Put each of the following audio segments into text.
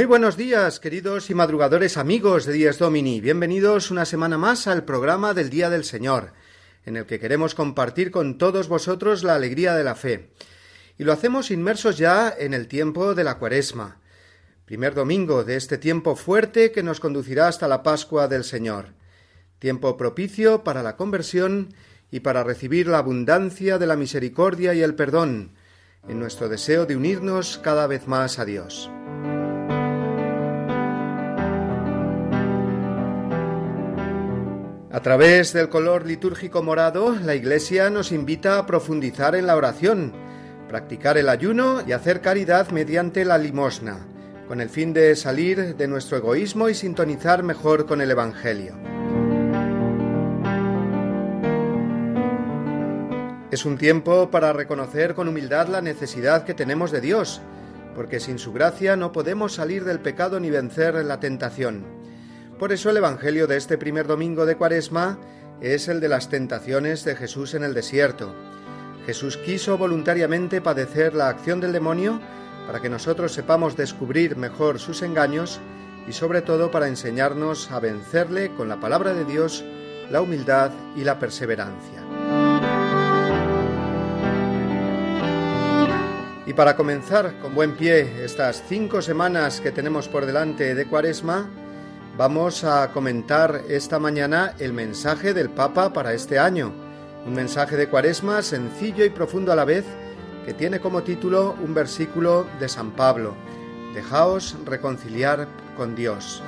Muy buenos días, queridos y madrugadores amigos de Días Domini. Bienvenidos una semana más al programa del Día del Señor, en el que queremos compartir con todos vosotros la alegría de la fe. Y lo hacemos inmersos ya en el tiempo de la Cuaresma, primer domingo de este tiempo fuerte que nos conducirá hasta la Pascua del Señor. Tiempo propicio para la conversión y para recibir la abundancia de la misericordia y el perdón, en nuestro deseo de unirnos cada vez más a Dios. A través del color litúrgico morado, la Iglesia nos invita a profundizar en la oración, practicar el ayuno y hacer caridad mediante la limosna, con el fin de salir de nuestro egoísmo y sintonizar mejor con el Evangelio. Es un tiempo para reconocer con humildad la necesidad que tenemos de Dios, porque sin su gracia no podemos salir del pecado ni vencer la tentación. Por eso el Evangelio de este primer domingo de Cuaresma es el de las tentaciones de Jesús en el desierto. Jesús quiso voluntariamente padecer la acción del demonio para que nosotros sepamos descubrir mejor sus engaños y sobre todo para enseñarnos a vencerle con la palabra de Dios, la humildad y la perseverancia. Y para comenzar con buen pie estas cinco semanas que tenemos por delante de Cuaresma, Vamos a comentar esta mañana el mensaje del Papa para este año, un mensaje de cuaresma sencillo y profundo a la vez, que tiene como título un versículo de San Pablo, Dejaos reconciliar con Dios.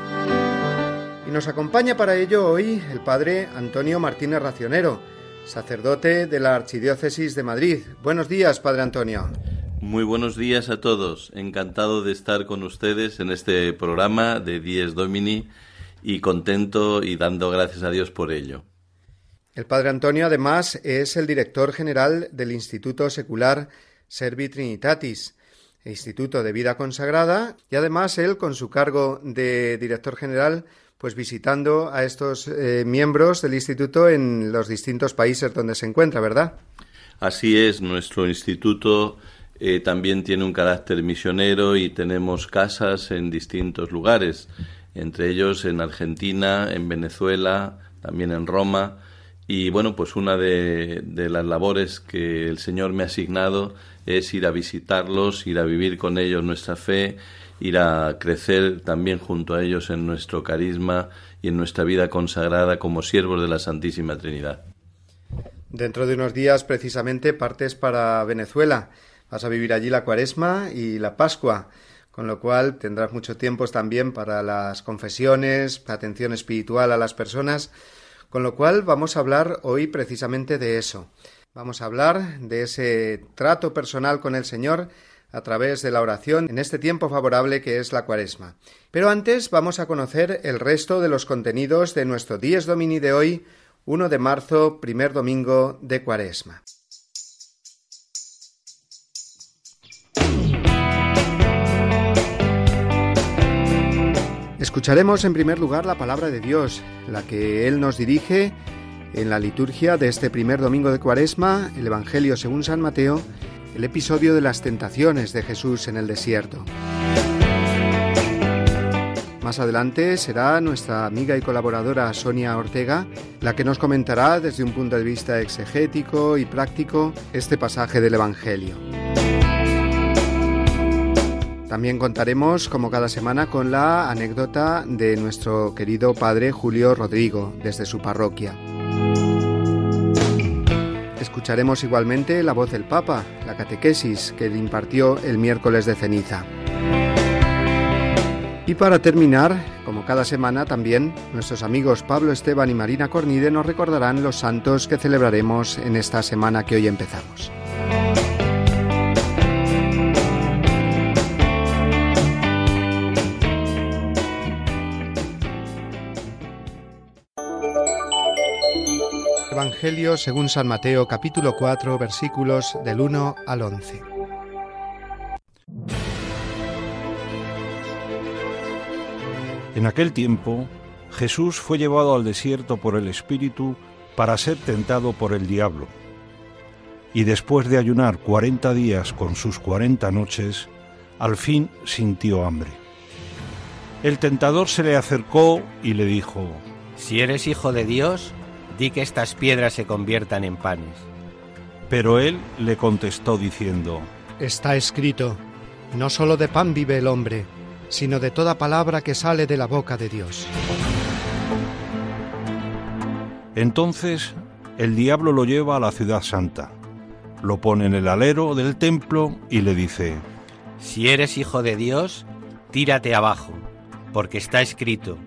Y nos acompaña para ello hoy el Padre Antonio Martínez Racionero, sacerdote de la Archidiócesis de Madrid. Buenos días, Padre Antonio. Muy buenos días a todos. Encantado de estar con ustedes en este programa de Dies Domini y contento y dando gracias a Dios por ello. El padre Antonio, además, es el director general del Instituto Secular Servi Trinitatis, Instituto de Vida Consagrada, y además él, con su cargo de director general, pues visitando a estos eh, miembros del instituto en los distintos países donde se encuentra, ¿verdad? Así es, nuestro instituto eh, también tiene un carácter misionero y tenemos casas en distintos lugares, entre ellos en Argentina, en Venezuela, también en Roma. Y bueno, pues una de, de, las labores que el Señor me ha asignado es ir a visitarlos, ir a vivir con ellos nuestra fe, ir a crecer también junto a ellos en nuestro carisma y en nuestra vida consagrada como siervos de la Santísima Trinidad. Dentro de unos días, precisamente, partes para Venezuela. Vas a vivir allí la cuaresma y la pascua, con lo cual tendrás mucho tiempo también para las confesiones, atención espiritual a las personas, con lo cual vamos a hablar hoy precisamente de eso. Vamos a hablar de ese trato personal con el Señor a través de la oración en este tiempo favorable que es la cuaresma. Pero antes vamos a conocer el resto de los contenidos de nuestro Dies Domini de hoy, 1 de marzo, primer domingo de cuaresma. Escucharemos en primer lugar la palabra de Dios, la que Él nos dirige en la liturgia de este primer domingo de Cuaresma, el Evangelio según San Mateo, el episodio de las tentaciones de Jesús en el desierto. Más adelante será nuestra amiga y colaboradora Sonia Ortega la que nos comentará desde un punto de vista exegético y práctico este pasaje del Evangelio. También contaremos, como cada semana, con la anécdota de nuestro querido padre Julio Rodrigo, desde su parroquia. Escucharemos igualmente la voz del Papa, la catequesis que le impartió el miércoles de ceniza. Y para terminar, como cada semana también, nuestros amigos Pablo Esteban y Marina Cornide nos recordarán los santos que celebraremos en esta semana que hoy empezamos. Evangelio según San Mateo capítulo 4 versículos del 1 al 11. En aquel tiempo, Jesús fue llevado al desierto por el Espíritu para ser tentado por el diablo. Y después de ayunar cuarenta días con sus cuarenta noches, al fin sintió hambre. El tentador se le acercó y le dijo, Si eres hijo de Dios, di que estas piedras se conviertan en panes. Pero él le contestó diciendo, Está escrito, no solo de pan vive el hombre, sino de toda palabra que sale de la boca de Dios. Entonces el diablo lo lleva a la ciudad santa, lo pone en el alero del templo y le dice, Si eres hijo de Dios, tírate abajo, porque está escrito,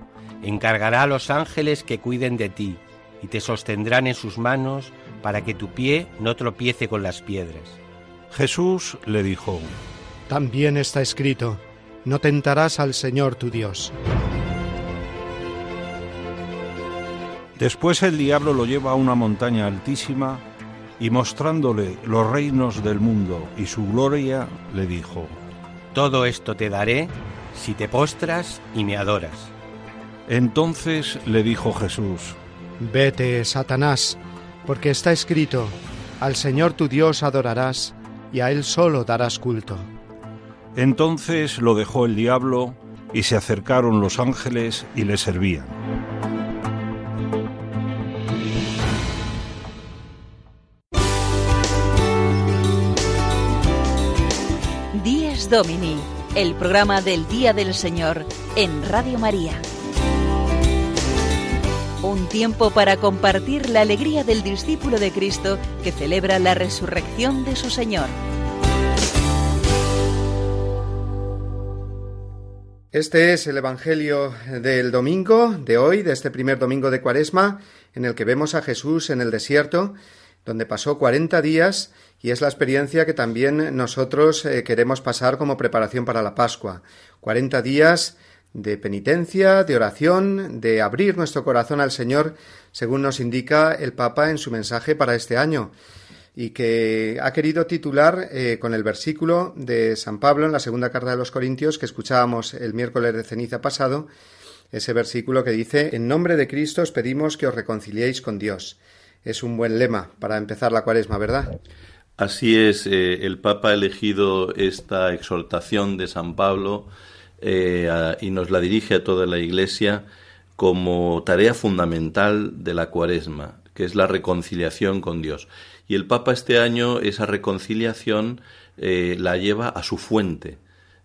encargará a los ángeles que cuiden de ti, y te sostendrán en sus manos para que tu pie no tropiece con las piedras. Jesús le dijo, También está escrito, no tentarás al Señor tu Dios. Después el diablo lo lleva a una montaña altísima y mostrándole los reinos del mundo y su gloria, le dijo, Todo esto te daré si te postras y me adoras. Entonces le dijo Jesús, Vete, Satanás, porque está escrito, al Señor tu Dios adorarás y a Él solo darás culto. Entonces lo dejó el diablo y se acercaron los ángeles y le servían. Díez Domini, el programa del Día del Señor en Radio María. Un tiempo para compartir la alegría del discípulo de Cristo que celebra la resurrección de su Señor. Este es el Evangelio del domingo de hoy, de este primer domingo de Cuaresma, en el que vemos a Jesús en el desierto, donde pasó cuarenta días y es la experiencia que también nosotros eh, queremos pasar como preparación para la Pascua. Cuarenta días de penitencia, de oración, de abrir nuestro corazón al Señor, según nos indica el Papa en su mensaje para este año y que ha querido titular eh, con el versículo de San Pablo en la segunda carta de los Corintios que escuchábamos el miércoles de ceniza pasado, ese versículo que dice En nombre de Cristo os pedimos que os reconciliéis con Dios. Es un buen lema para empezar la cuaresma, ¿verdad? Así es, eh, el Papa ha elegido esta exhortación de San Pablo eh, y nos la dirige a toda la Iglesia como tarea fundamental de la cuaresma, que es la reconciliación con Dios. Y el Papa este año esa reconciliación eh, la lleva a su fuente.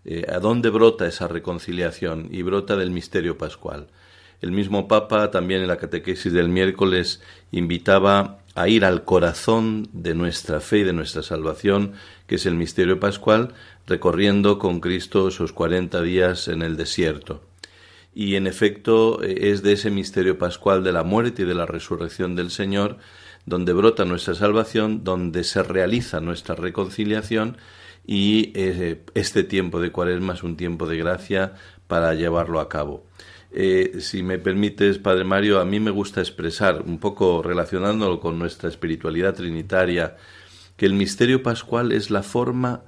Eh, ¿A dónde brota esa reconciliación? Y brota del misterio pascual. El mismo Papa también en la catequesis del miércoles invitaba a ir al corazón de nuestra fe y de nuestra salvación, que es el misterio pascual, recorriendo con Cristo esos cuarenta días en el desierto. Y en efecto es de ese misterio pascual de la muerte y de la resurrección del Señor donde brota nuestra salvación, donde se realiza nuestra reconciliación y eh, este tiempo de cuaresma es un tiempo de gracia para llevarlo a cabo. Eh, si me permites, Padre Mario, a mí me gusta expresar, un poco relacionándolo con nuestra espiritualidad trinitaria, que el misterio pascual es la forma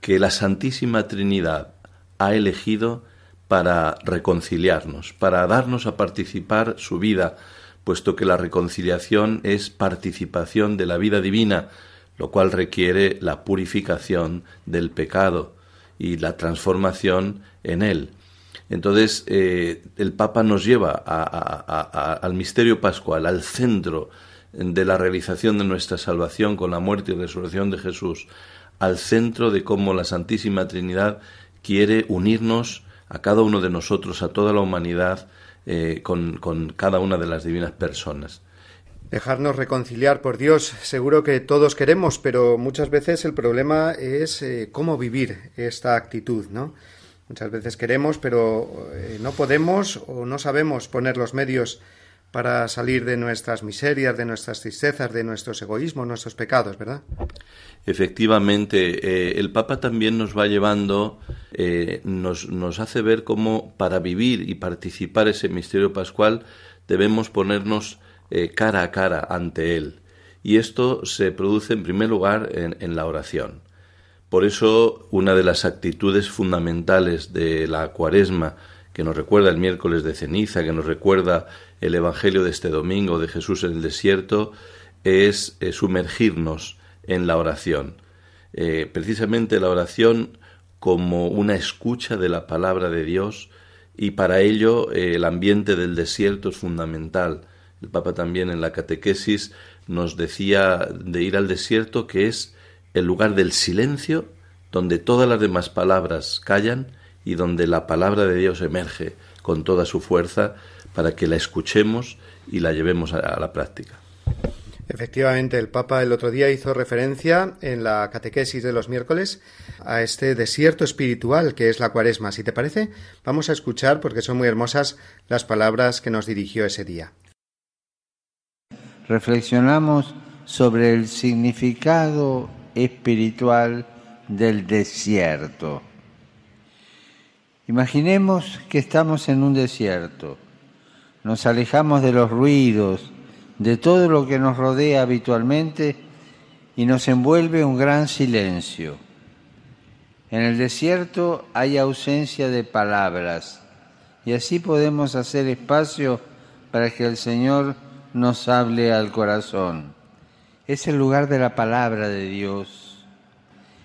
que la Santísima Trinidad ha elegido para reconciliarnos, para darnos a participar su vida, puesto que la reconciliación es participación de la vida divina, lo cual requiere la purificación del pecado y la transformación en él. Entonces, eh, el Papa nos lleva al misterio pascual, al centro de la realización de nuestra salvación con la muerte y resurrección de Jesús, al centro de cómo la Santísima Trinidad quiere unirnos a cada uno de nosotros, a toda la humanidad, eh, con, cada una de las divinas personas. Dejarnos reconciliar por Dios, seguro que todos queremos, pero muchas veces el problema es eh, cómo vivir esta actitud, ¿no? Muchas veces queremos, pero eh, no podemos o no sabemos poner los medios para salir de nuestras miserias, de nuestras tristezas, de nuestros egoísmos, nuestros pecados, ¿verdad? Efectivamente, eh, el Papa también nos va llevando, eh, nos, nos hace ver cómo para vivir y participar ese misterio pascual debemos ponernos eh, cara a cara ante Él. Y esto se produce en primer lugar en, en la oración. Por eso, una de las actitudes fundamentales de la cuaresma, que nos recuerda el miércoles de ceniza, que nos recuerda el Evangelio de este domingo de Jesús en el desierto, es eh, sumergirnos en la oración. Eh, precisamente la oración como una escucha de la palabra de Dios y para ello eh, el ambiente del desierto es fundamental. El Papa también en la catequesis nos decía de ir al desierto que es el lugar del silencio donde todas las demás palabras callan y donde la palabra de Dios emerge con toda su fuerza para que la escuchemos y la llevemos a, la práctica. Efectivamente, el Papa el otro día hizo referencia en la catequesis de los miércoles a este desierto espiritual que es la cuaresma. Si te parece, vamos a escuchar, porque son muy hermosas, las palabras que nos dirigió ese día. Reflexionamos sobre el significado espiritual del desierto. Imaginemos que estamos en un desierto nos alejamos de los ruidos, de todo lo que nos rodea habitualmente y nos envuelve un gran silencio. En el desierto hay ausencia de palabras y así podemos hacer espacio para que el Señor nos hable al corazón. Es el lugar de la palabra de Dios.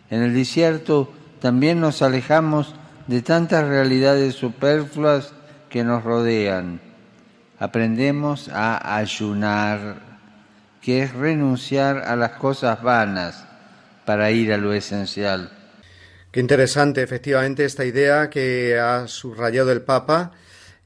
En el desierto también nos alejamos de tantas realidades superfluas que nos rodean aprendemos a ayunar, que es renunciar a las cosas vanas para ir a lo esencial. Qué interesante, efectivamente, esta idea que ha subrayado el Papa,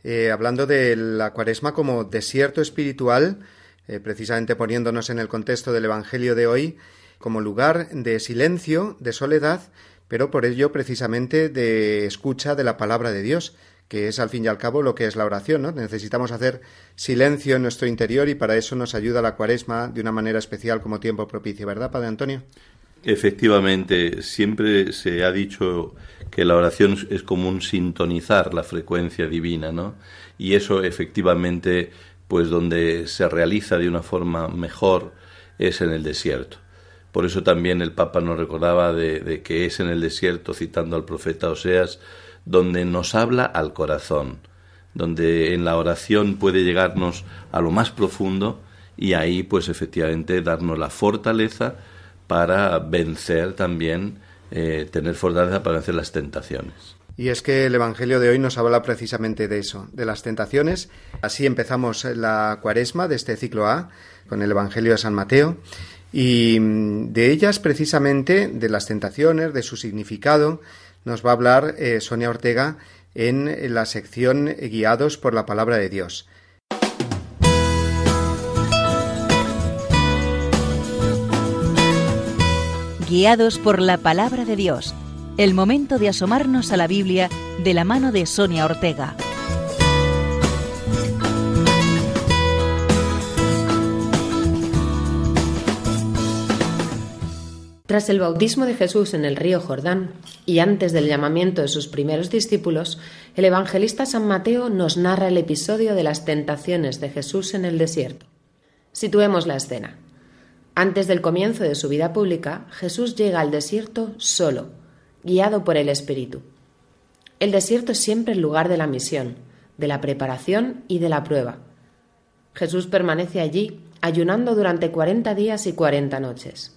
eh, hablando de la cuaresma como desierto espiritual, eh, precisamente poniéndonos en el contexto del Evangelio de hoy, como lugar de silencio, de soledad, pero por ello precisamente de escucha de la palabra de Dios, que es al fin y al cabo lo que es la oración, ¿no? Necesitamos hacer silencio en nuestro interior y para eso nos ayuda la cuaresma de una manera especial como tiempo propicio, ¿verdad, Padre Antonio? Efectivamente, siempre se ha dicho que la oración es como un sintonizar la frecuencia divina, ¿no? Y eso efectivamente, pues donde se realiza de una forma mejor es en el desierto. Por eso también el Papa nos recordaba de, de que es en el desierto, citando al profeta Oseas, donde nos habla al corazón, donde en la oración puede llegarnos a lo más profundo y ahí pues efectivamente darnos la fortaleza para vencer también, eh, tener fortaleza para vencer las tentaciones. Y es que el Evangelio de hoy nos habla precisamente de eso, de las tentaciones. Así empezamos la cuaresma de este ciclo A con el Evangelio de San Mateo y mm, de ellas precisamente, de las tentaciones, de su significado, nos va a hablar eh, Sonia Ortega en la sección Guiados por la Palabra de Dios. Guiados por la Palabra de Dios. El momento de asomarnos a la Biblia de la mano de Sonia Ortega. Tras el bautismo de Jesús en el río Jordán y antes del llamamiento de sus primeros discípulos, el evangelista San Mateo nos narra el episodio de las tentaciones de Jesús en el desierto. Situemos la escena. Antes del comienzo de su vida pública, Jesús llega al desierto solo, guiado por el Espíritu. El desierto es siempre el lugar de la misión, de la preparación y de la prueba. Jesús permanece allí, ayunando durante cuarenta días y cuarenta noches.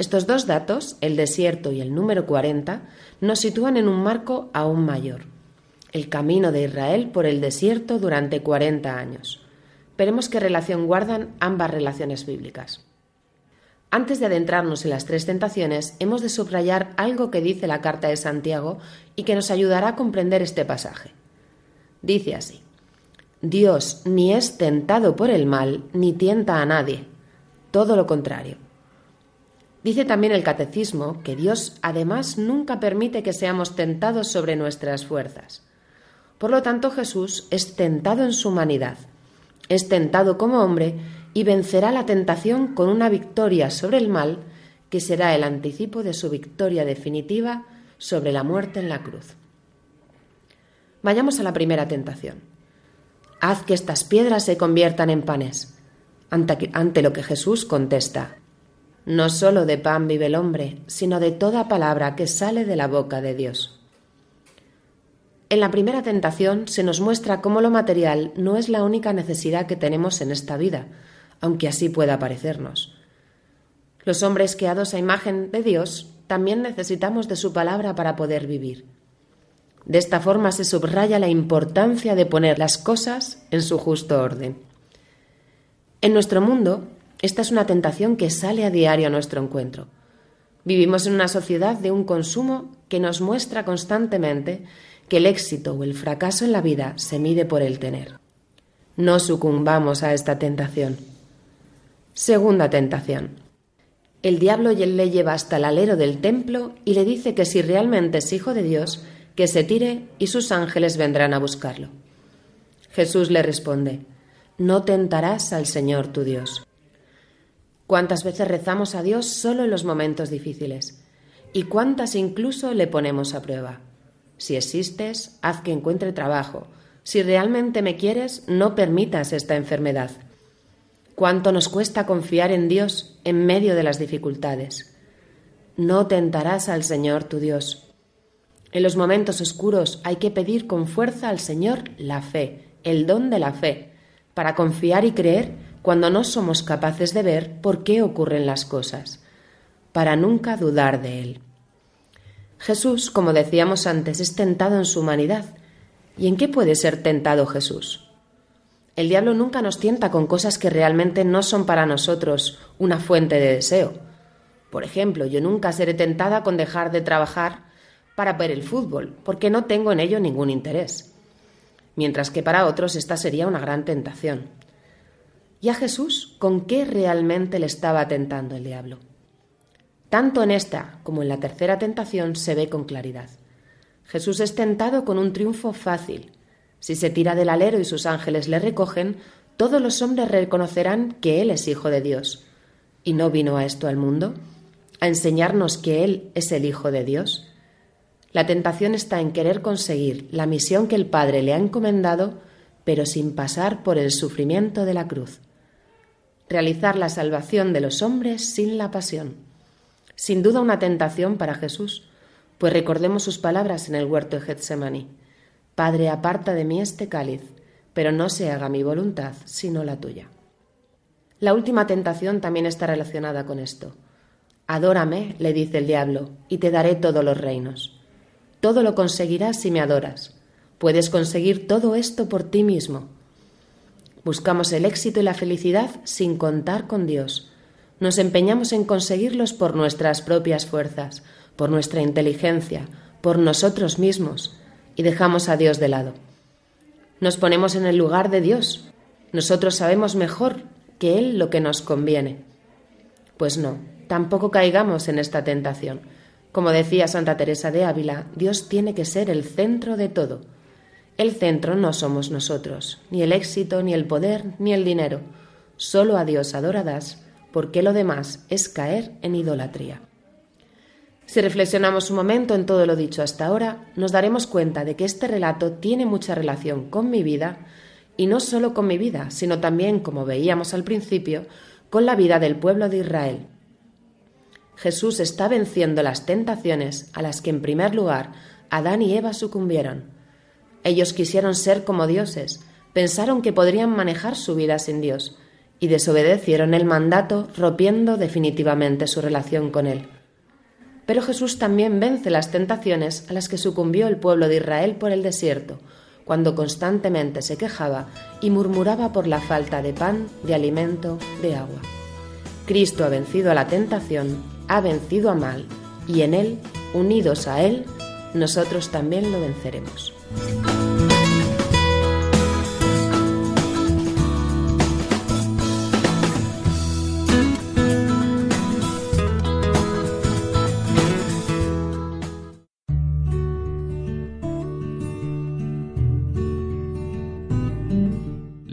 Estos dos datos, el desierto y el número 40, nos sitúan en un marco aún mayor, el camino de Israel por el desierto durante 40 años. Veremos qué relación guardan ambas relaciones bíblicas. Antes de adentrarnos en las tres tentaciones, hemos de subrayar algo que dice la carta de Santiago y que nos ayudará a comprender este pasaje. Dice así, Dios ni es tentado por el mal ni tienta a nadie, todo lo contrario Dice también el catecismo que Dios además nunca permite que seamos tentados sobre nuestras fuerzas. Por lo tanto, Jesús es tentado en su humanidad, es tentado como hombre y vencerá la tentación con una victoria sobre el mal que será el anticipo de su victoria definitiva sobre la muerte en la cruz. Vayamos a la primera tentación. Haz que estas piedras se conviertan en panes. Ante, lo que Jesús contesta, no solo de pan vive el hombre, sino de toda palabra que sale de la boca de Dios. En la primera tentación se nos muestra cómo lo material no es la única necesidad que tenemos en esta vida, aunque así pueda parecernos. Los hombres creados a imagen de Dios también necesitamos de su palabra para poder vivir. De esta forma se subraya la importancia de poner las cosas en su justo orden. En nuestro mundo, esta es una tentación que sale a diario a nuestro encuentro. Vivimos en una sociedad de un consumo que nos muestra constantemente que el éxito o el fracaso en la vida se mide por el tener. No sucumbamos a esta tentación. Segunda tentación. El diablo le lleva hasta el alero del templo y le dice que si realmente es hijo de Dios, que se tire y sus ángeles vendrán a buscarlo. Jesús le responde, No tentarás al Señor tu Dios. ¿Cuántas veces rezamos a Dios solo en los momentos difíciles? ¿Y cuántas incluso le ponemos a prueba? Si existes, haz que encuentre trabajo. Si realmente me quieres, no permitas esta enfermedad. ¿Cuánto nos cuesta confiar en Dios en medio de las dificultades? No tentarás al Señor tu Dios. En los momentos oscuros hay que pedir con fuerza al Señor la fe, el don de la fe, para confiar y creer cuando no somos capaces de ver por qué ocurren las cosas, para nunca dudar de Él. Jesús, como decíamos antes, es tentado en su humanidad. ¿Y en qué puede ser tentado Jesús? El diablo nunca nos tienta con cosas que realmente no son para nosotros una fuente de deseo. Por ejemplo, yo nunca seré tentada con dejar de trabajar para ver el fútbol, porque no tengo en ello ningún interés. Mientras que para otros esta sería una gran tentación. ¿Y a Jesús con qué realmente le estaba tentando el diablo? Tanto en esta como en la tercera tentación se ve con claridad. Jesús es tentado con un triunfo fácil. Si se tira del alero y sus ángeles le recogen, todos los hombres reconocerán que Él es Hijo de Dios. ¿Y no vino a esto al mundo? ¿A enseñarnos que Él es el Hijo de Dios? La tentación está en querer conseguir la misión que el Padre le ha encomendado, pero sin pasar por el sufrimiento de la cruz. Realizar la salvación de los hombres sin la pasión. Sin duda una tentación para Jesús, pues recordemos sus palabras en el huerto de Getsemaní. Padre, aparta de mí este cáliz, pero no se haga mi voluntad, sino la tuya. La última tentación también está relacionada con esto. Adórame, le dice el diablo, y te daré todos los reinos. Todo lo conseguirás si me adoras. Puedes conseguir todo esto por ti mismo. Buscamos el éxito y la felicidad sin contar con Dios. Nos empeñamos en conseguirlos por nuestras propias fuerzas, por nuestra inteligencia, por nosotros mismos, y dejamos a Dios de lado. Nos ponemos en el lugar de Dios. Nosotros sabemos mejor que Él lo que nos conviene. Pues no, tampoco caigamos en esta tentación. Como decía Santa Teresa de Ávila, Dios tiene que ser el centro de todo. El centro no somos nosotros, ni el éxito, ni el poder, ni el dinero. Solo a Dios adorarás, porque lo demás es caer en idolatría. Si reflexionamos un momento en todo lo dicho hasta ahora, nos daremos cuenta de que este relato tiene mucha relación con mi vida, y no solo con mi vida, sino también, como veíamos al principio, con la vida del pueblo de Israel, Jesús está venciendo las tentaciones a las que en primer lugar Adán y Eva sucumbieron. Ellos quisieron ser como dioses, pensaron que podrían manejar su vida sin Dios y desobedecieron el mandato rompiendo definitivamente su relación con Él. Pero Jesús también vence las tentaciones a las que sucumbió el pueblo de Israel por el desierto, cuando constantemente se quejaba y murmuraba por la falta de pan, de alimento, de agua. Cristo ha vencido a la tentación ha vencido a mal, y en Él, unidos a Él, nosotros también lo venceremos.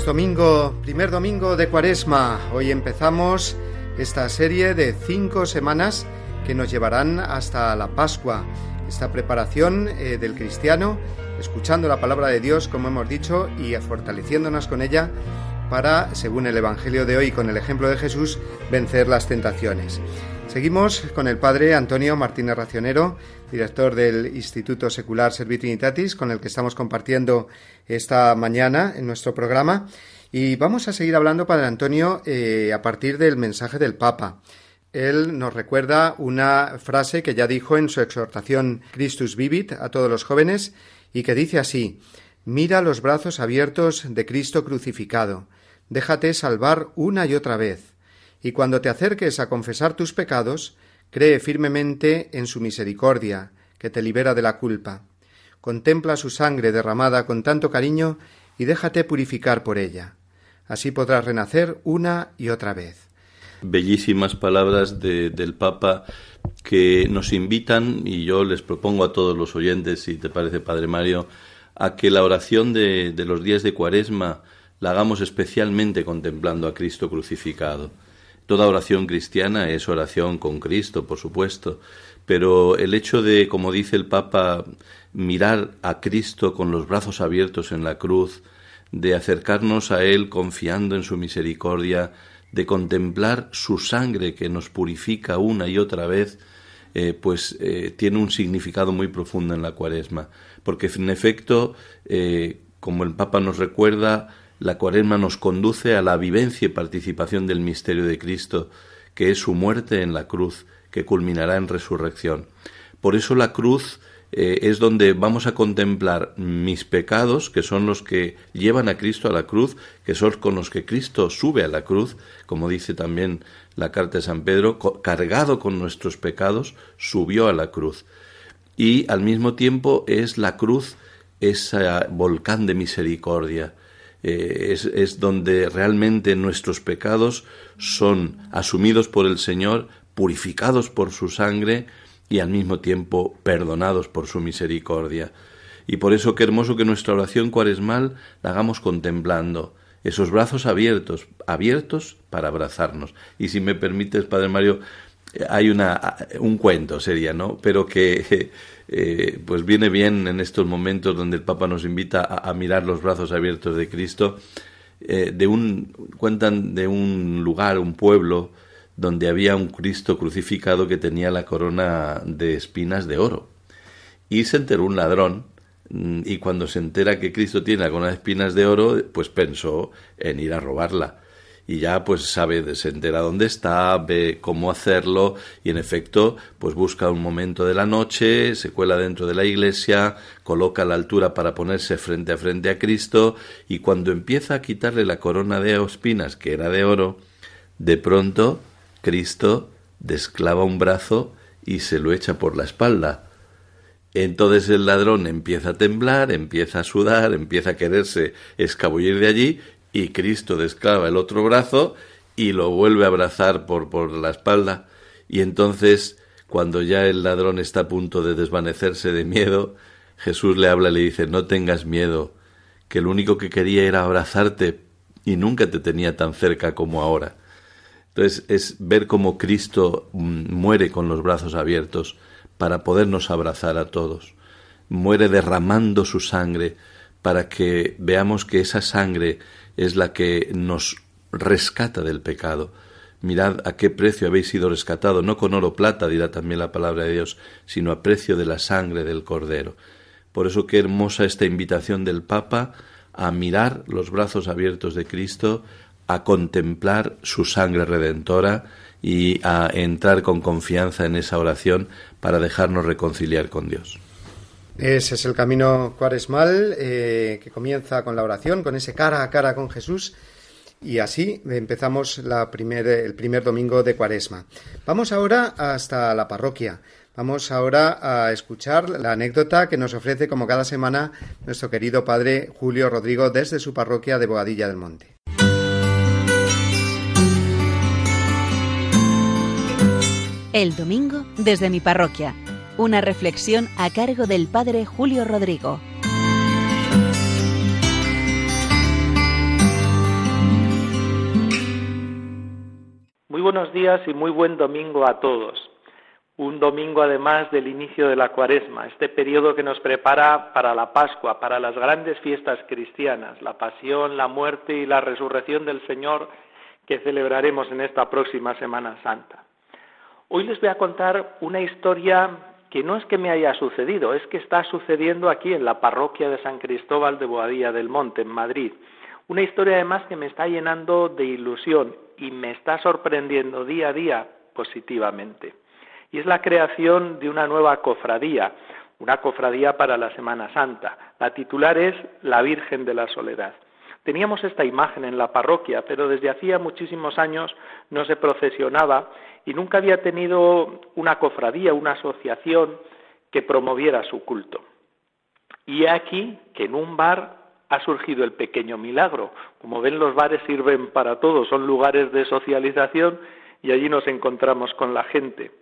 Es domingo, primer domingo de Cuaresma. Hoy empezamos esta serie de cinco semanas que nos llevarán hasta la Pascua. Esta preparación eh, del cristiano, escuchando la palabra de Dios, como hemos dicho, y fortaleciéndonos con ella para, según el Evangelio de hoy, con el ejemplo de Jesús, vencer las tentaciones. Seguimos con el padre Antonio Martínez Racionero, director del Instituto Secular Servi Trinitatis, con el que estamos compartiendo esta mañana en nuestro programa. Y vamos a seguir hablando, padre Antonio, eh, a partir del mensaje del Papa. Él nos recuerda una frase que ya dijo en su exhortación Christus Vivit a todos los jóvenes y que dice así Mira los brazos abiertos de Cristo crucificado, déjate salvar una y otra vez y cuando te acerques a confesar tus pecados, cree firmemente en su misericordia, que te libera de la culpa. Contempla su sangre derramada con tanto cariño y déjate purificar por ella. Así podrás renacer una y otra vez. Bellísimas palabras de, del Papa que nos invitan, y yo les propongo a todos los oyentes, si te parece, Padre Mario, a que la oración de los días de Cuaresma la hagamos especialmente contemplando a Cristo crucificado. Toda oración cristiana es oración con Cristo, por supuesto, pero el hecho de, como dice el Papa, mirar a Cristo con los brazos abiertos en la cruz, de acercarnos a Él confiando en su misericordia, de contemplar su sangre que nos purifica una y otra vez, eh, pues eh, tiene un significado muy profundo en la cuaresma, porque en efecto, eh, como el Papa nos recuerda, la cuaresma nos conduce a la vivencia y participación del misterio de Cristo, que es su muerte en la cruz, que culminará en resurrección. Por eso la cruz eh, es donde vamos a contemplar mis pecados, que son los que llevan a Cristo a la cruz, que son con los que Cristo sube a la cruz, como dice también la carta de San Pedro, cargado con nuestros pecados, subió a la cruz. Y al mismo tiempo es la cruz ese volcán de misericordia, eh, es, es donde realmente nuestros pecados son asumidos por el Señor, purificados por su sangre y al mismo tiempo perdonados por su misericordia. Y por eso qué hermoso que nuestra oración cuaresmal la hagamos contemplando esos brazos abiertos, abiertos para abrazarnos. Y si me permites, Padre Mario, hay una, un cuento sería, ¿no? Pero que eh, pues viene bien en estos momentos donde el Papa nos invita a, mirar los brazos abiertos de Cristo. Eh, de un, cuentan de un lugar, un pueblo, donde había un Cristo crucificado que tenía la corona de espinas de oro. Y se enteró un ladrón, mm, y cuando se entera que Cristo tiene la corona de espinas de oro, pues pensó en ir a robarla y ya pues sabe, se entera dónde está, ve cómo hacerlo y en efecto pues busca un momento de la noche, se cuela dentro de la iglesia, coloca la altura para ponerse frente a frente a Cristo y cuando empieza a quitarle la corona de espinas que era de oro, de pronto Cristo desclava un brazo y se lo echa por la espalda. Entonces el ladrón empieza a temblar, empieza a sudar, empieza a quererse escabullir de allí y Cristo desclava el otro brazo y lo vuelve a abrazar por, por la espalda. Y entonces, cuando ya el ladrón está a punto de desvanecerse de miedo, Jesús le habla y le dice, no tengas miedo, que lo único que quería era abrazarte y nunca te tenía tan cerca como ahora. Entonces es ver cómo Cristo mm, muere con los brazos abiertos para podernos abrazar a todos. Muere derramando su sangre para que veamos que esa sangre es la que nos rescata del pecado. Mirad a qué precio habéis sido rescatado, no con oro plata, dirá también la palabra de Dios, sino a precio de la sangre del Cordero. Por eso qué hermosa esta invitación del Papa a mirar los brazos abiertos de Cristo, a contemplar su sangre redentora y a entrar con confianza en esa oración para dejarnos reconciliar con Dios. Ese es el camino cuaresmal eh, que comienza con la oración, con ese cara a cara con Jesús. Y así empezamos la el primer domingo de cuaresma. Vamos ahora hasta la parroquia. Vamos ahora a escuchar la anécdota que nos ofrece como cada semana nuestro querido padre Julio Rodrigo desde su parroquia de Bogadilla del Monte. El domingo desde mi parroquia una reflexión a cargo del Padre Julio Rodrigo. Muy buenos días y muy buen domingo a todos. Un domingo además del inicio de la cuaresma, este periodo que nos prepara para la Pascua, para las grandes fiestas cristianas, la pasión, la muerte y la resurrección del Señor que celebraremos en esta próxima Semana Santa. Hoy les voy a contar una historia que no es que me haya sucedido, es que está sucediendo aquí en la parroquia de San Cristóbal de Boadilla del Monte, en Madrid. Una historia además que me está llenando de ilusión y me está sorprendiendo día a día positivamente. Y es la creación de una nueva cofradía, una cofradía para la Semana Santa. La titular es La Virgen de la Soledad. Teníamos esta imagen en la parroquia, pero desde hacía muchísimos años no se procesionaba y nunca había tenido una cofradía, una asociación que promoviera su culto. Y aquí que en un bar ha surgido el pequeño milagro. Como ven, los bares sirven para todo, son lugares de socialización y allí nos encontramos con la gente.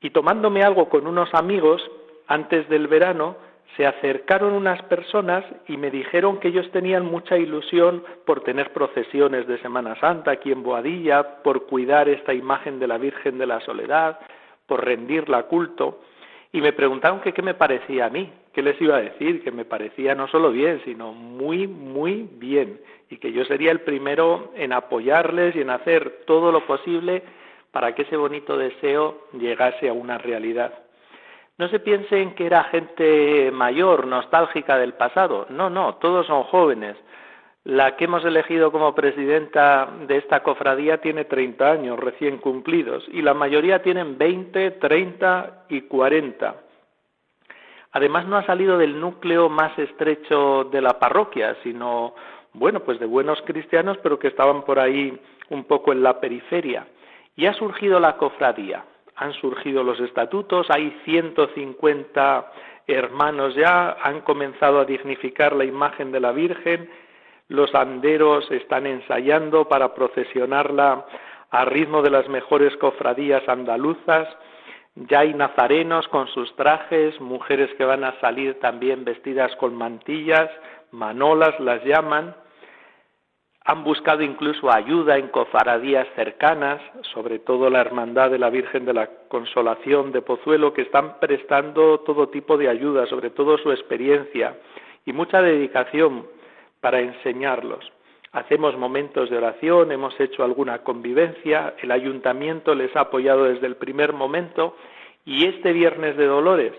Y tomándome algo con unos amigos, antes del verano, se acercaron unas personas y me dijeron que ellos tenían mucha ilusión por tener procesiones de Semana Santa aquí en Boadilla, por cuidar esta imagen de la Virgen de la Soledad, por rendirla culto, y me preguntaron qué me parecía a mí, qué les iba a decir, que me parecía no solo bien, sino muy, muy bien, y que yo sería el primero en apoyarles y en hacer todo lo posible para que ese bonito deseo llegase a una realidad. No se piensen que era gente mayor, nostálgica del pasado. No, no, todos son jóvenes. La que hemos elegido como presidenta de esta cofradía tiene 30 años recién cumplidos y la mayoría tienen 20, 30 y 40. Además no ha salido del núcleo más estrecho de la parroquia, sino, bueno, pues de buenos cristianos, pero que estaban por ahí un poco en la periferia. Y ha surgido la cofradía han surgido los estatutos, hay 150 hermanos ya, han comenzado a dignificar la imagen de la Virgen, los anderos están ensayando para procesionarla a ritmo de las mejores cofradías andaluzas, ya hay nazarenos con sus trajes, mujeres que van a salir también vestidas con mantillas, manolas las llaman, han buscado incluso ayuda en cofradías cercanas, sobre todo la Hermandad de la Virgen de la Consolación de Pozuelo, que están prestando todo tipo de ayuda, sobre todo su experiencia y mucha dedicación para enseñarlos. Hacemos momentos de oración, hemos hecho alguna convivencia, el ayuntamiento les ha apoyado desde el primer momento y este viernes de Dolores,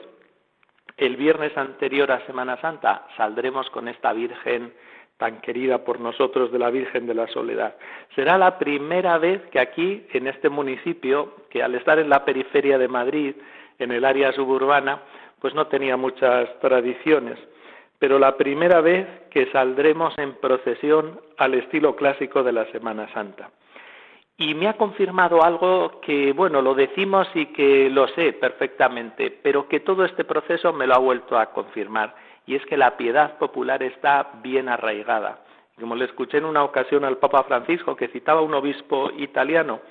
el viernes anterior a Semana Santa, saldremos con esta Virgen tan querida por nosotros de la Virgen de la Soledad. Será la primera vez que aquí, en este municipio, que al estar en la periferia de Madrid, en el área suburbana, pues no tenía muchas tradiciones, pero la primera vez que saldremos en procesión al estilo clásico de la Semana Santa. Y me ha confirmado algo que, bueno, lo decimos y que lo sé perfectamente, pero que todo este proceso me lo ha vuelto a confirmar y es que la piedad popular está bien arraigada. Como le escuché en una ocasión al Papa Francisco, que citaba un obispo italiano,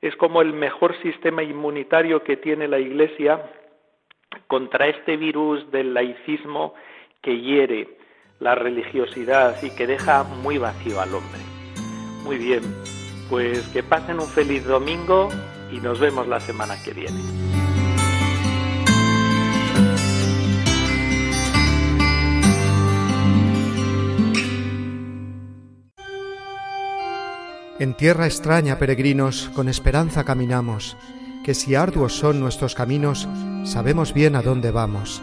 es como el mejor sistema inmunitario que tiene la Iglesia contra este virus del laicismo que hiere la religiosidad y que deja muy vacío al hombre. Muy bien, pues que pasen un feliz domingo y nos vemos la semana que viene. En tierra extraña, peregrinos, con esperanza caminamos, que si arduos son nuestros caminos, sabemos bien a dónde vamos.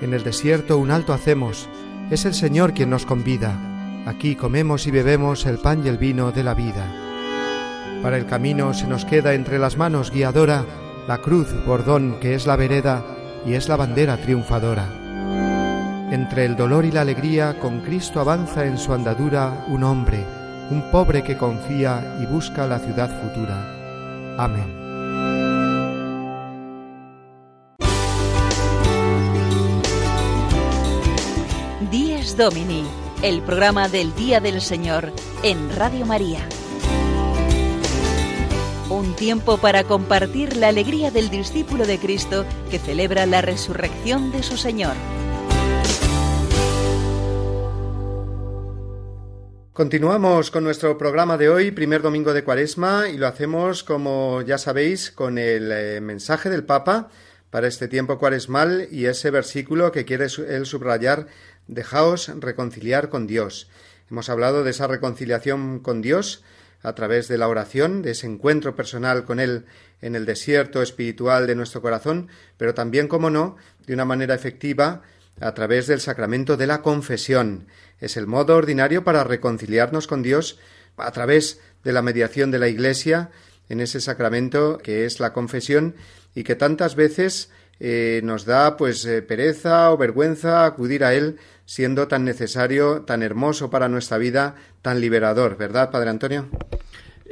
En el desierto un alto hacemos, es el Señor quien nos convida. Aquí comemos y bebemos el pan y el vino de la vida. Para el camino se nos queda entre las manos guiadora la cruz, bordón, que es la vereda y es la bandera triunfadora. Entre el dolor y la alegría, con Cristo avanza en su andadura un hombre, un pobre que confía y busca la ciudad futura. Amén. Dies Domini, el programa del Día del Señor en Radio María. Un tiempo para compartir la alegría del discípulo de Cristo que celebra la resurrección de su Señor. Continuamos con nuestro programa de hoy, primer domingo de Cuaresma, y lo hacemos, como ya sabéis, con el eh, mensaje del Papa para este tiempo cuaresmal y ese versículo que quiere él subrayar, dejaos reconciliar con Dios. Hemos hablado de esa reconciliación con Dios a través de la oración, de ese encuentro personal con Él en el desierto espiritual de nuestro corazón, pero también, como no, de una manera efectiva, a través del sacramento de la confesión. Es el modo ordinario para reconciliarnos con Dios a través de la mediación de la Iglesia en ese sacramento que es la confesión y que tantas veces eh, nos da pues eh, pereza o vergüenza acudir a él siendo tan necesario, tan hermoso para nuestra vida, tan liberador, ¿verdad, Padre Antonio?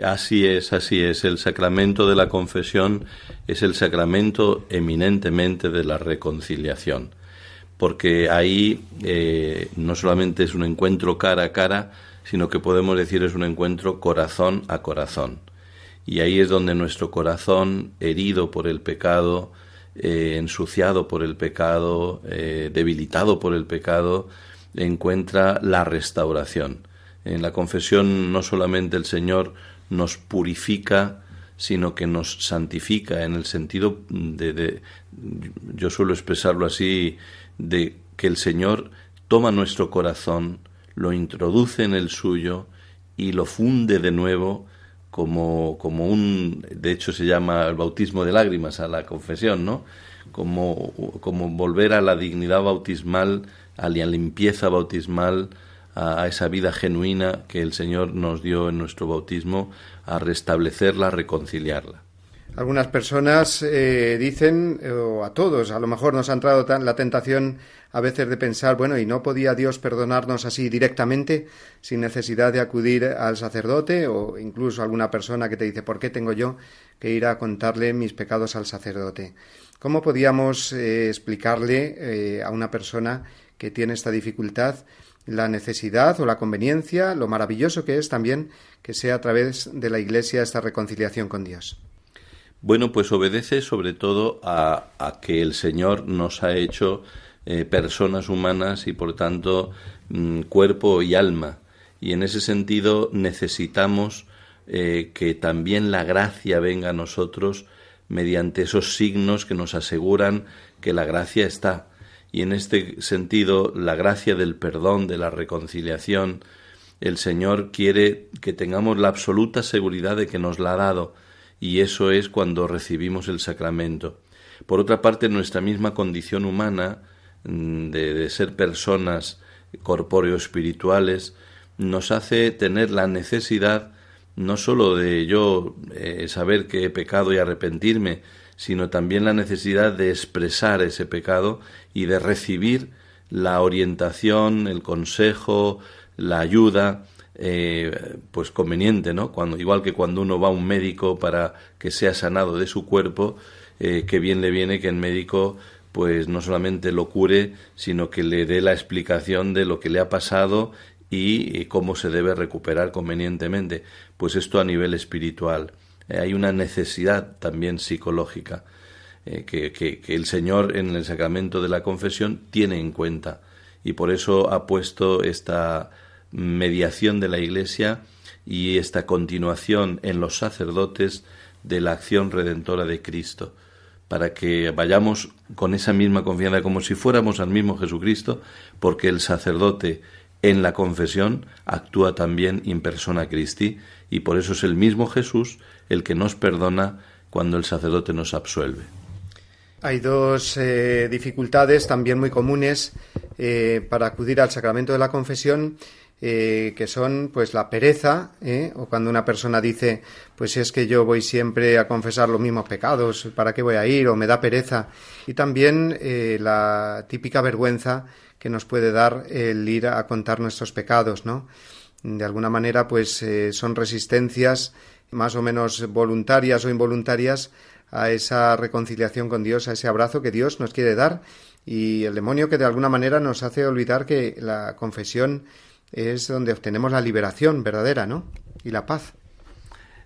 Así es, así es. El sacramento de la confesión es el sacramento eminentemente de la reconciliación porque ahí eh, no solamente es un encuentro cara a cara, sino que podemos decir es un encuentro corazón a corazón. Y ahí es donde nuestro corazón, herido por el pecado, eh, ensuciado por el pecado, eh, debilitado por el pecado, encuentra la restauración. En la confesión no solamente el Señor nos purifica, sino que nos santifica en el sentido de yo suelo expresarlo así, de que el Señor toma nuestro corazón, lo introduce en el suyo y lo funde de nuevo como, como un, de hecho se llama el bautismo de lágrimas a la confesión, ¿no? Como, como volver a la dignidad bautismal, a la limpieza bautismal, a, esa vida genuina que el Señor nos dio en nuestro bautismo, a restablecerla, a reconciliarla. Algunas personas eh, dicen, o a todos, a lo mejor nos ha entrado la tentación a veces de pensar, bueno, ¿y no podía Dios perdonarnos así directamente, sin necesidad de acudir al sacerdote o incluso alguna persona que te dice, ¿por qué tengo yo que ir a contarle mis pecados al sacerdote? ¿Cómo podíamos eh, explicarle eh, a una persona que tiene esta dificultad la necesidad o la conveniencia, lo maravilloso que es también que sea a través de la Iglesia esta reconciliación con Dios? Bueno, pues obedece sobre todo a, que el Señor nos ha hecho eh, personas humanas y por tanto mm, cuerpo y alma. Y en ese sentido necesitamos eh, que también la gracia venga a nosotros mediante esos signos que nos aseguran que la gracia está. Y en este sentido, la gracia del perdón, de la reconciliación, el Señor quiere que tengamos la absoluta seguridad de que nos la ha dado y eso es cuando recibimos el sacramento. Por otra parte, nuestra misma condición humana mm, de, ser personas corpóreo-espirituales nos hace tener la necesidad no sólo de yo eh, saber que he pecado y arrepentirme, sino también la necesidad de expresar ese pecado y de recibir la orientación, el consejo, la ayuda eh, pues conveniente, ¿no? Cuando, igual que cuando uno va a un médico para que sea sanado de su cuerpo, eh, que bien le viene que el médico pues no solamente lo cure, sino que le dé la explicación de lo que le ha pasado y, cómo se debe recuperar convenientemente. Pues esto a nivel espiritual. Eh, hay una necesidad también psicológica que, que, que el Señor en el sacramento de la confesión tiene en cuenta y por eso ha puesto esta mediación de la Iglesia y esta continuación en los sacerdotes de la acción redentora de Cristo, para que vayamos con esa misma confianza como si fuéramos al mismo Jesucristo, porque el sacerdote en la confesión actúa también in persona Christi y por eso es el mismo Jesús el que nos perdona cuando el sacerdote nos absuelve. Hay dos eh, dificultades también muy comunes eh, para acudir al sacramento de la confesión, eh, que son pues la pereza, o cuando una persona dice, pues es que yo voy siempre a confesar los mismos pecados, ¿para qué voy a ir? o me da pereza. Y también la típica vergüenza que nos puede dar el ir a contar nuestros pecados, ¿no? De alguna manera, pues son resistencias más o menos voluntarias o involuntarias a esa reconciliación con Dios, a ese abrazo que Dios nos quiere dar y el demonio que de alguna manera nos hace olvidar que la confesión es donde obtenemos la liberación verdadera, ¿no? Y la paz.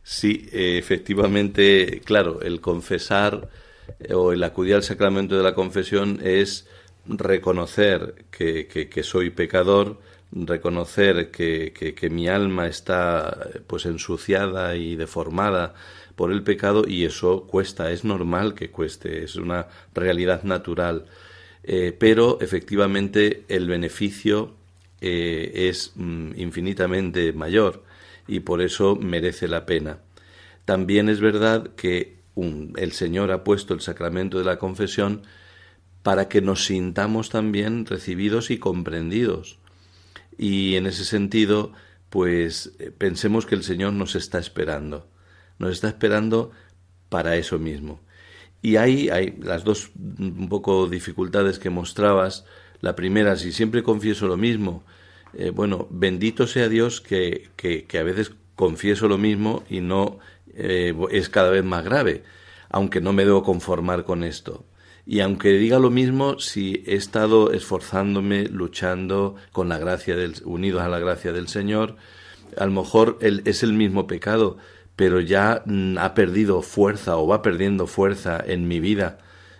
Sí, efectivamente, claro, el confesar eh, o el acudir al sacramento de la confesión es reconocer que, soy pecador, reconocer que, que, mi alma está pues ensuciada y deformada por el pecado y eso cuesta, es normal que cueste, es una realidad natural. Eh, pero efectivamente el beneficio eh, es mm, infinitamente mayor y por eso merece la pena. También es verdad que el Señor ha puesto el sacramento de la confesión para que nos sintamos también recibidos y comprendidos. Y en ese sentido, pues eh, pensemos que el Señor nos está esperando nos está esperando para eso mismo. Y ahí hay las dos un poco dificultades que mostrabas. La primera, si siempre confieso lo mismo, eh, bueno, bendito sea Dios que, que, a veces confieso lo mismo y no eh, es cada vez más grave, aunque no me debo conformar con esto. Y aunque diga lo mismo, si he estado esforzándome, luchando con la gracia del, unidos a la gracia del Señor, a lo mejor es el mismo pecado, pero ya mm, ha perdido fuerza o va perdiendo fuerza en mi vida.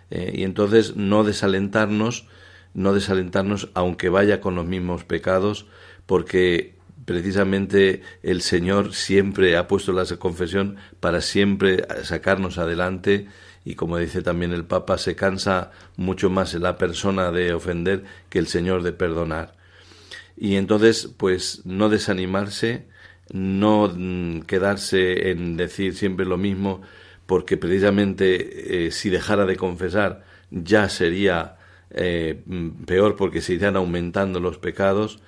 Eh, y entonces no desalentarnos, no desalentarnos aunque vaya con los mismos pecados, porque precisamente el Señor siempre ha puesto la confesión para siempre sacarnos adelante y como dice también el Papa, se cansa mucho más la persona de ofender que el Señor de perdonar. Y entonces, pues no desanimarse, no mm, quedarse en decir siempre lo mismo, porque precisamente eh, si dejara de confesar ya sería eh, peor porque se irían aumentando los pecados,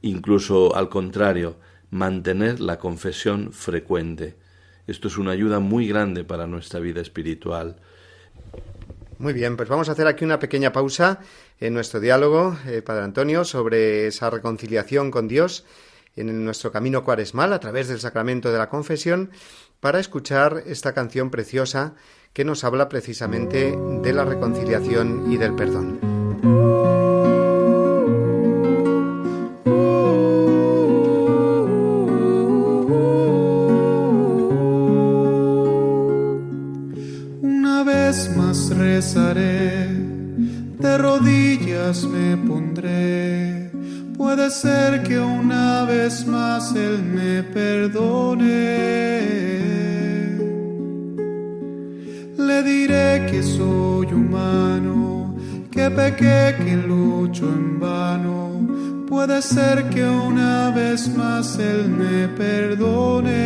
incluso al contrario, mantener la confesión frecuente. Esto es una ayuda muy grande para nuestra vida espiritual. Muy bien, pues vamos a hacer aquí una pequeña pausa en nuestro diálogo, eh, Padre Antonio, sobre esa reconciliación con Dios en nuestro camino cuaresmal a través del sacramento de la confesión para escuchar esta canción preciosa que nos habla precisamente de la reconciliación y del perdón. Una vez más rezaré, de rodillas me pondré Puede ser que una vez más Él me perdone. Le diré que soy humano, que pequé, que lucho en vano. Puede ser que una vez más Él me perdone.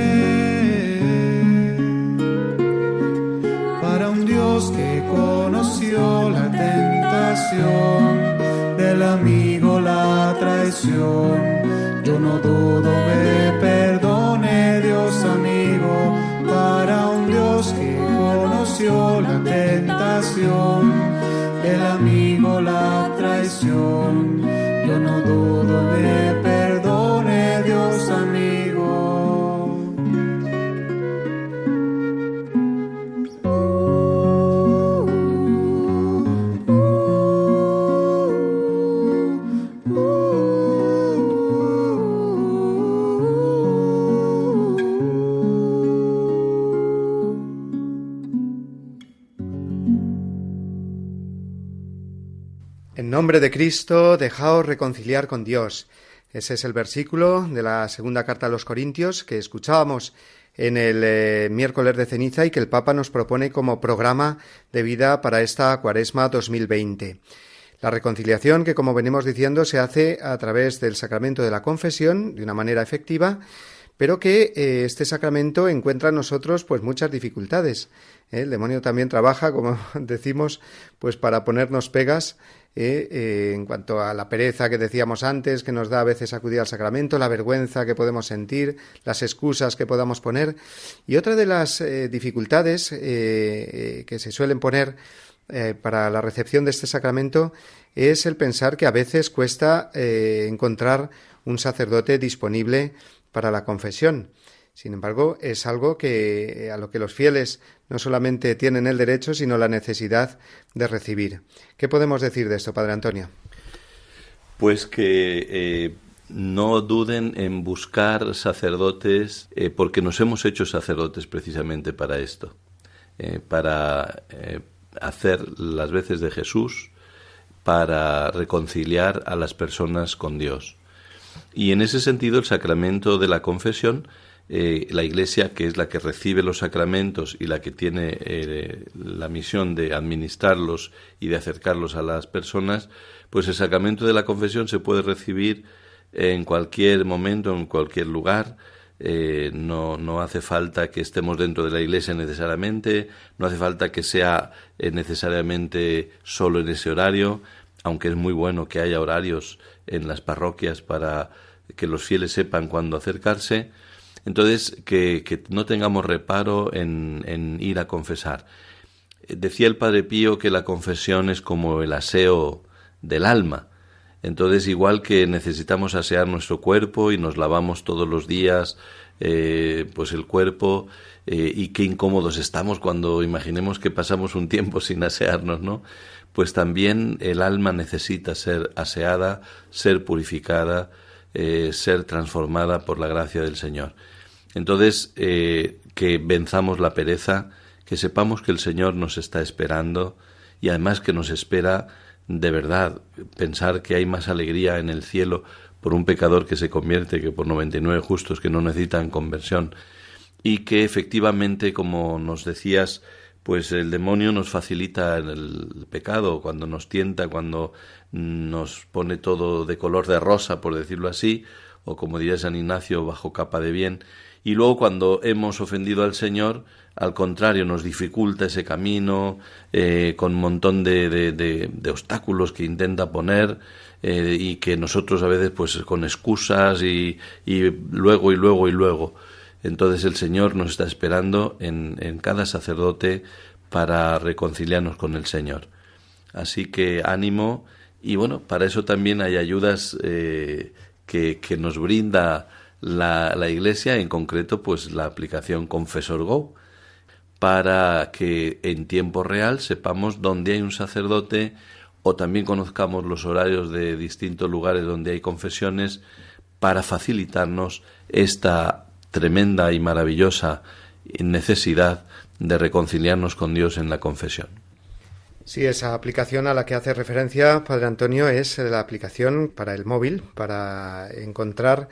Para un Dios que conoció la tentación del amigo la traición. Yo no dudo me perdone Dios amigo para un Dios que conoció la tentación amigo la traición. Nombre de Cristo, dejaos reconciliar con Dios. Ese es el versículo de la segunda carta a los Corintios que escuchábamos en el eh, miércoles de ceniza y que el Papa nos propone como programa de vida para esta cuaresma 2020. La reconciliación que, como venimos diciendo, se hace a través del sacramento de la confesión de una manera efectiva, pero que eh, este sacramento encuentra en nosotros pues muchas dificultades. ¿eh? El demonio también trabaja, como decimos, pues para ponernos pegas ¿eh? Eh, en cuanto a la pereza que decíamos antes, que nos da a veces acudir al sacramento, la vergüenza que podemos sentir, las excusas que podamos poner. Y otra de las eh, dificultades que se suelen poner para la recepción de este sacramento es el pensar que a veces cuesta encontrar un sacerdote disponible para la confesión. Sin embargo, es algo que a lo que los fieles no solamente tienen el derecho, sino la necesidad de recibir. ¿Qué podemos decir de esto, Padre Antonio? Pues que eh, no duden en buscar sacerdotes, eh, porque nos hemos hecho sacerdotes precisamente para esto, eh, para hacer las veces de Jesús, para reconciliar a las personas con Dios. Y en ese sentido el sacramento de la confesión eh, la Iglesia, que es la que recibe los sacramentos y la que tiene eh, la misión de administrarlos y de acercarlos a las personas, pues el sacramento de la confesión se puede recibir en cualquier momento, en cualquier lugar. Eh, no, no hace falta que estemos dentro de la iglesia necesariamente, no hace falta que sea necesariamente solo en ese horario, aunque es muy bueno que haya horarios en las parroquias para que los fieles sepan cuándo acercarse, entonces, que, no tengamos reparo en, ir a confesar. Decía el Padre Pío que la confesión es como el aseo del alma. Entonces, igual que necesitamos asear nuestro cuerpo y nos lavamos todos los días, eh, pues el cuerpo, eh, y qué incómodos estamos cuando imaginemos que pasamos un tiempo sin asearnos, ¿no? Pues también el alma necesita ser aseada, ser purificada, eh, ser transformada por la gracia del Señor. Entonces, eh, que venzamos la pereza, que sepamos que el Señor nos está esperando y además que nos espera de verdad. Pensar que hay más alegría en el cielo por un pecador que se convierte que por 99 justos que no necesitan conversión. Y que efectivamente, como nos decías, pues el demonio nos facilita el pecado cuando nos tienta, cuando nos pone todo de color de rosa, por decirlo así, o como diría San Ignacio, bajo capa de bien, y luego cuando hemos ofendido al Señor, al contrario, nos dificulta ese camino eh, con un montón de, de, obstáculos que intenta poner eh, y que nosotros a veces pues con excusas y, y, luego y luego y luego. Entonces el Señor nos está esperando en, en cada sacerdote para reconciliarnos con el Señor. Así que ánimo y bueno, para eso también hay ayudas eh, que, que nos brinda la, Iglesia, en concreto, pues la aplicación Confesor Go, para que en tiempo real sepamos dónde hay un sacerdote o también conozcamos los horarios de distintos lugares donde hay confesiones para facilitarnos esta tremenda y maravillosa necesidad de reconciliarnos con Dios en la confesión. Sí, esa aplicación a la que hace referencia Padre Antonio es la aplicación para el móvil, para encontrar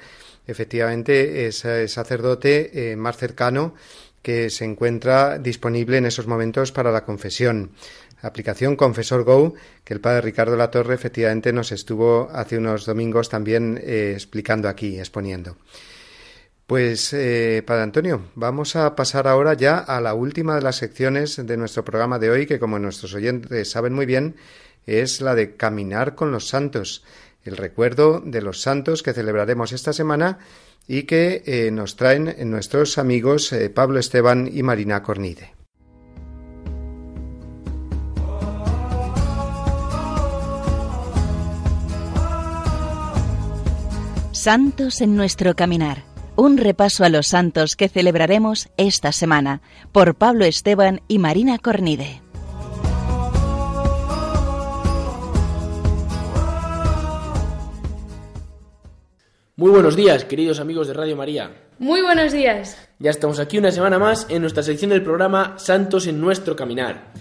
efectivamente ese sacerdote eh, más cercano que se encuentra disponible en esos momentos para la confesión. Aplicación Confesor Go, que el padre Ricardo Latorre efectivamente nos estuvo hace unos domingos también eh, explicando aquí, exponiendo. Pues, eh, Padre Antonio, vamos a pasar ahora ya a la última de las secciones de nuestro programa de hoy, que como nuestros oyentes saben muy bien, es la de caminar con los santos el recuerdo de los santos que celebraremos esta semana y que eh, nos traen nuestros amigos eh, Pablo Esteban y Marina Cornide. Santos en nuestro caminar. Un repaso a los santos que celebraremos esta semana por Pablo Esteban y Marina Cornide. Muy buenos días, queridos amigos de Radio María. Muy buenos días. Ya estamos aquí una semana más en nuestra sección del programa Santos en nuestro caminar.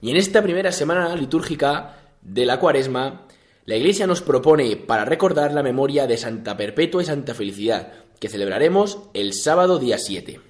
Y en esta primera semana litúrgica de la Cuaresma La Iglesia nos propone para recordar la memoria de Santa Perpetua y Santa Felicidad, que celebraremos el sábado día 7.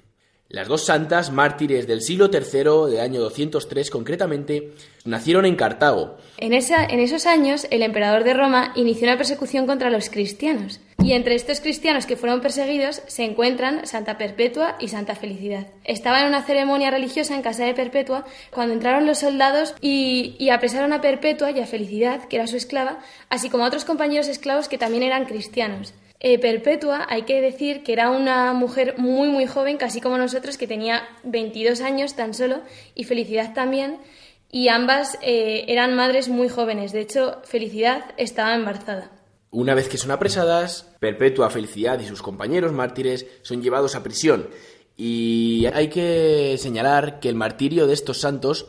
Las dos santas, mártires del siglo III, de año 203 concretamente, nacieron en Cartago. En esos años, el emperador de Roma inició una persecución contra los cristianos. Y entre estos cristianos que fueron perseguidos se encuentran Santa Perpetua y Santa Felicidad. Estaban en una ceremonia religiosa en casa de Perpetua cuando entraron los soldados y, y apresaron a Perpetua y a Felicidad, que era su esclava, así como a otros compañeros esclavos que también eran cristianos. Eh, Perpetua, hay que decir que era una mujer muy, muy joven, casi como nosotros, que tenía 22 años tan solo, y Felicidad también, y ambas eh, eran madres muy jóvenes. De hecho, Felicidad estaba embarazada. Una vez que son apresadas, Perpetua, Felicidad y sus compañeros mártires son llevados a prisión. Y hay que señalar que el martirio de estos santos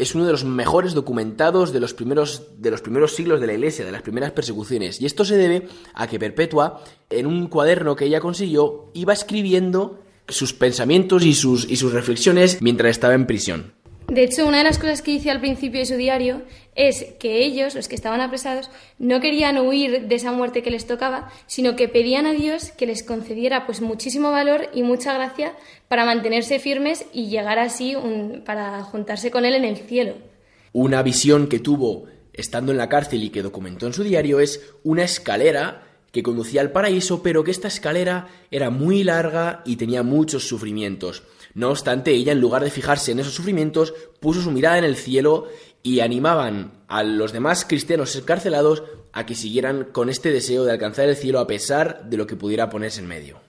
es uno de los mejores documentados de los primeros de los primeros siglos de la Iglesia, de las primeras persecuciones. Y esto se debe a que Perpetua, en un cuaderno que ella consiguió, iba escribiendo sus pensamientos y sus, y sus reflexiones mientras estaba en prisión. De hecho, una de las cosas que dice al principio de su diario es que ellos, los que estaban apresados, no querían huir de esa muerte que les tocaba, sino que pedían a Dios que les concediera pues muchísimo valor y mucha gracia para mantenerse firmes y llegar así para juntarse con él en el cielo. Una visión que tuvo estando en la cárcel y que documentó en su diario es una escalera que conducía al paraíso, pero que esta escalera era muy larga y tenía muchos sufrimientos. No obstante, ella, en lugar de fijarse en esos sufrimientos, puso su mirada en el cielo y animaban a los demás cristianos encarcelados a que siguieran con este deseo de alcanzar el cielo a pesar de lo que pudiera ponerse en medio.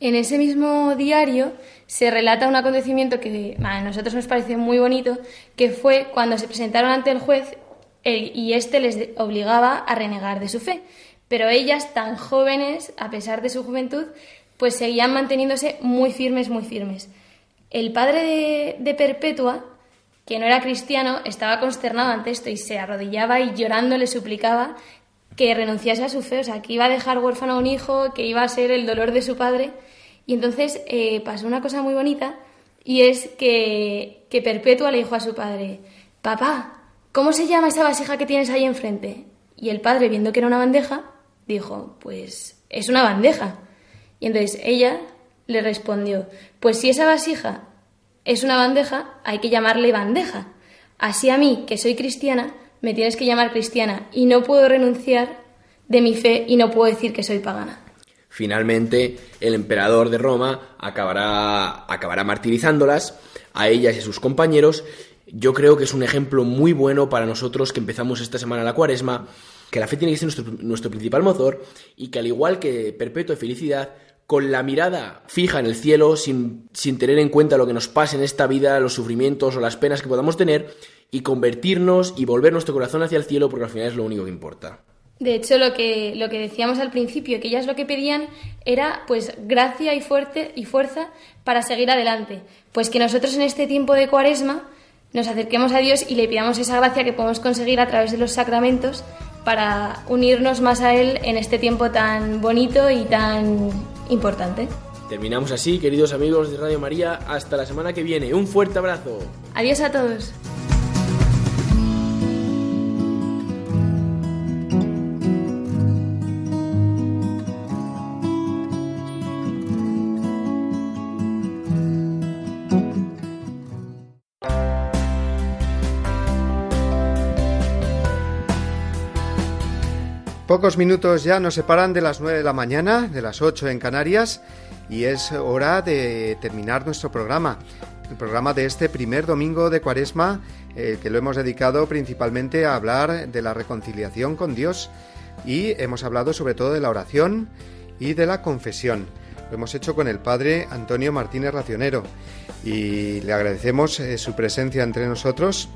En ese mismo diario se relata un acontecimiento que a nosotros nos parece muy bonito, que fue cuando se presentaron ante el juez y éste les obligaba a renegar de su fe. Pero ellas, tan jóvenes, a pesar de su juventud, pues seguían manteniéndose muy firmes, muy firmes. El padre de, Perpetua, que no era cristiano, estaba consternado ante esto y se arrodillaba y llorando le suplicaba que renunciase a su fe, o sea, que iba a dejar huérfano a un hijo, que iba a ser el dolor de su padre. Y entonces eh, pasó una cosa muy bonita y es que, que Perpetua le dijo a su padre, papá, ¿cómo se llama esa vasija que tienes ahí enfrente? Y el padre, viendo que era una bandeja, dijo, pues es una bandeja. Y entonces ella le respondió, pues si esa vasija es una bandeja, hay que llamarle bandeja. Así a mí, que soy cristiana, me tienes que llamar cristiana y no puedo renunciar de mi fe y no puedo decir que soy pagana. Finalmente, el emperador de Roma acabará, acabará martirizándolas a ellas y a sus compañeros. Yo creo que es un ejemplo muy bueno para nosotros que empezamos esta semana la cuaresma, que la fe tiene que ser nuestro, nuestro principal motor y que al igual que perpetua felicidad, con la mirada fija en el cielo, sin, sin, tener en cuenta lo que nos pasa en esta vida, los sufrimientos o las penas que podamos tener, y convertirnos y volver nuestro corazón hacia el cielo, porque al final es lo único que importa. De hecho, lo que, lo que decíamos al principio, que ellas lo que pedían era pues gracia y, fuerte, y fuerza para seguir adelante. Pues que nosotros en este tiempo de cuaresma nos acerquemos a Dios y le pidamos esa gracia que podemos conseguir a través de los sacramentos para unirnos más a Él en este tiempo tan bonito y tan importante. Terminamos así, queridos amigos de Radio María. Hasta la semana que viene. Un fuerte abrazo. Adiós a todos. Pocos minutos ya nos separan de las 9 de la mañana, de las 8 en Canarias, y es hora de terminar nuestro programa. El programa de este primer domingo de Cuaresma, eh, que lo hemos dedicado principalmente a hablar de la reconciliación con Dios y hemos hablado sobre todo de la oración y de la confesión. Lo hemos hecho con el padre Antonio Martínez Racionero y le agradecemos eh, su presencia entre nosotros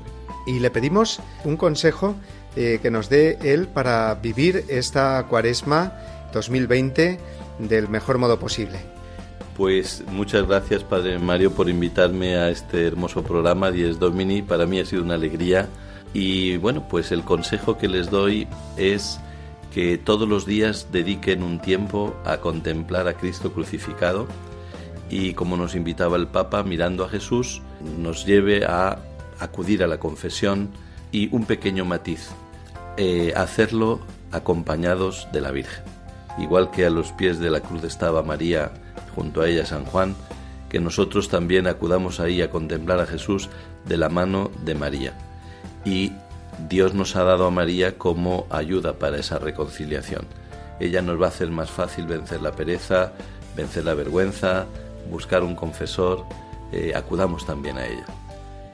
y le pedimos un consejo eh, que nos dé Él para vivir esta cuaresma 2020 del mejor modo posible. Pues muchas gracias, Padre Mario, por invitarme a este hermoso programa Diez Domini. Para mí ha sido una alegría. Y bueno, pues el consejo que les doy es que todos los días dediquen un tiempo a contemplar a Cristo crucificado y como nos invitaba el Papa, mirando a Jesús, nos lleve a acudir a la confesión y un pequeño matiz. Eh, hacerlo acompañados de la Virgen. Igual que a los pies de la cruz estaba María, junto a ella San Juan, que nosotros también acudamos ahí a contemplar a Jesús de la mano de María. Y Dios nos ha dado a María como ayuda para esa reconciliación. Ella nos va a hacer más fácil vencer la pereza, vencer la vergüenza, buscar un confesor, eh, acudamos también a ella.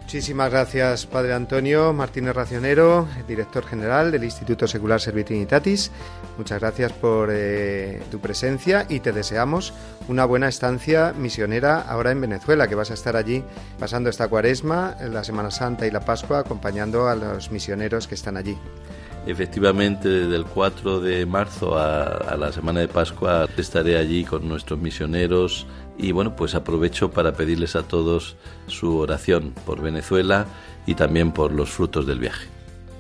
Muchísimas gracias, Padre Antonio Martínez Racionero, director general del Instituto Secular Servitrinitatis. Muchas gracias por eh, tu presencia y te deseamos una buena estancia misionera ahora en Venezuela, que vas a estar allí pasando esta cuaresma, la Semana Santa y la Pascua, acompañando a los misioneros que están allí. Efectivamente, desde el 4 de marzo a, la semana de Pascua estaré allí con nuestros misioneros y bueno, pues aprovecho para pedirles a todos su oración por Venezuela y también por los frutos del viaje.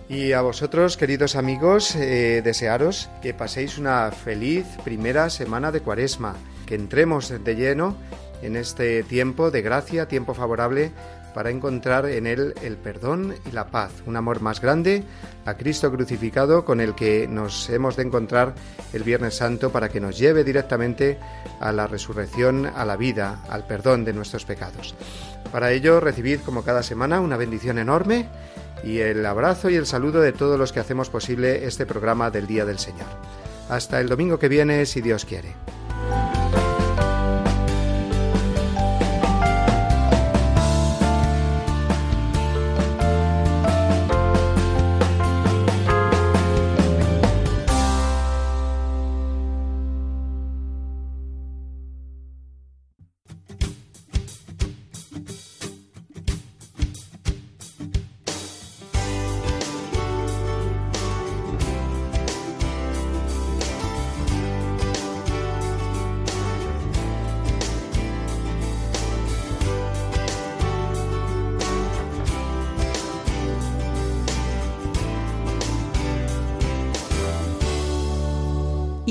Y a vosotros, queridos amigos, eh, desearos que paséis una feliz primera semana de Cuaresma, que entremos de lleno en este tiempo de gracia, tiempo favorable para encontrar en Él el perdón y la paz, un amor más grande a Cristo crucificado con el que nos hemos de encontrar el Viernes Santo para que nos lleve directamente a la resurrección, a la vida, al perdón de nuestros pecados. Para ello recibid como cada semana una bendición enorme y el abrazo y el saludo de todos los que hacemos posible este programa del Día del Señor. Hasta el domingo que viene, si Dios quiere.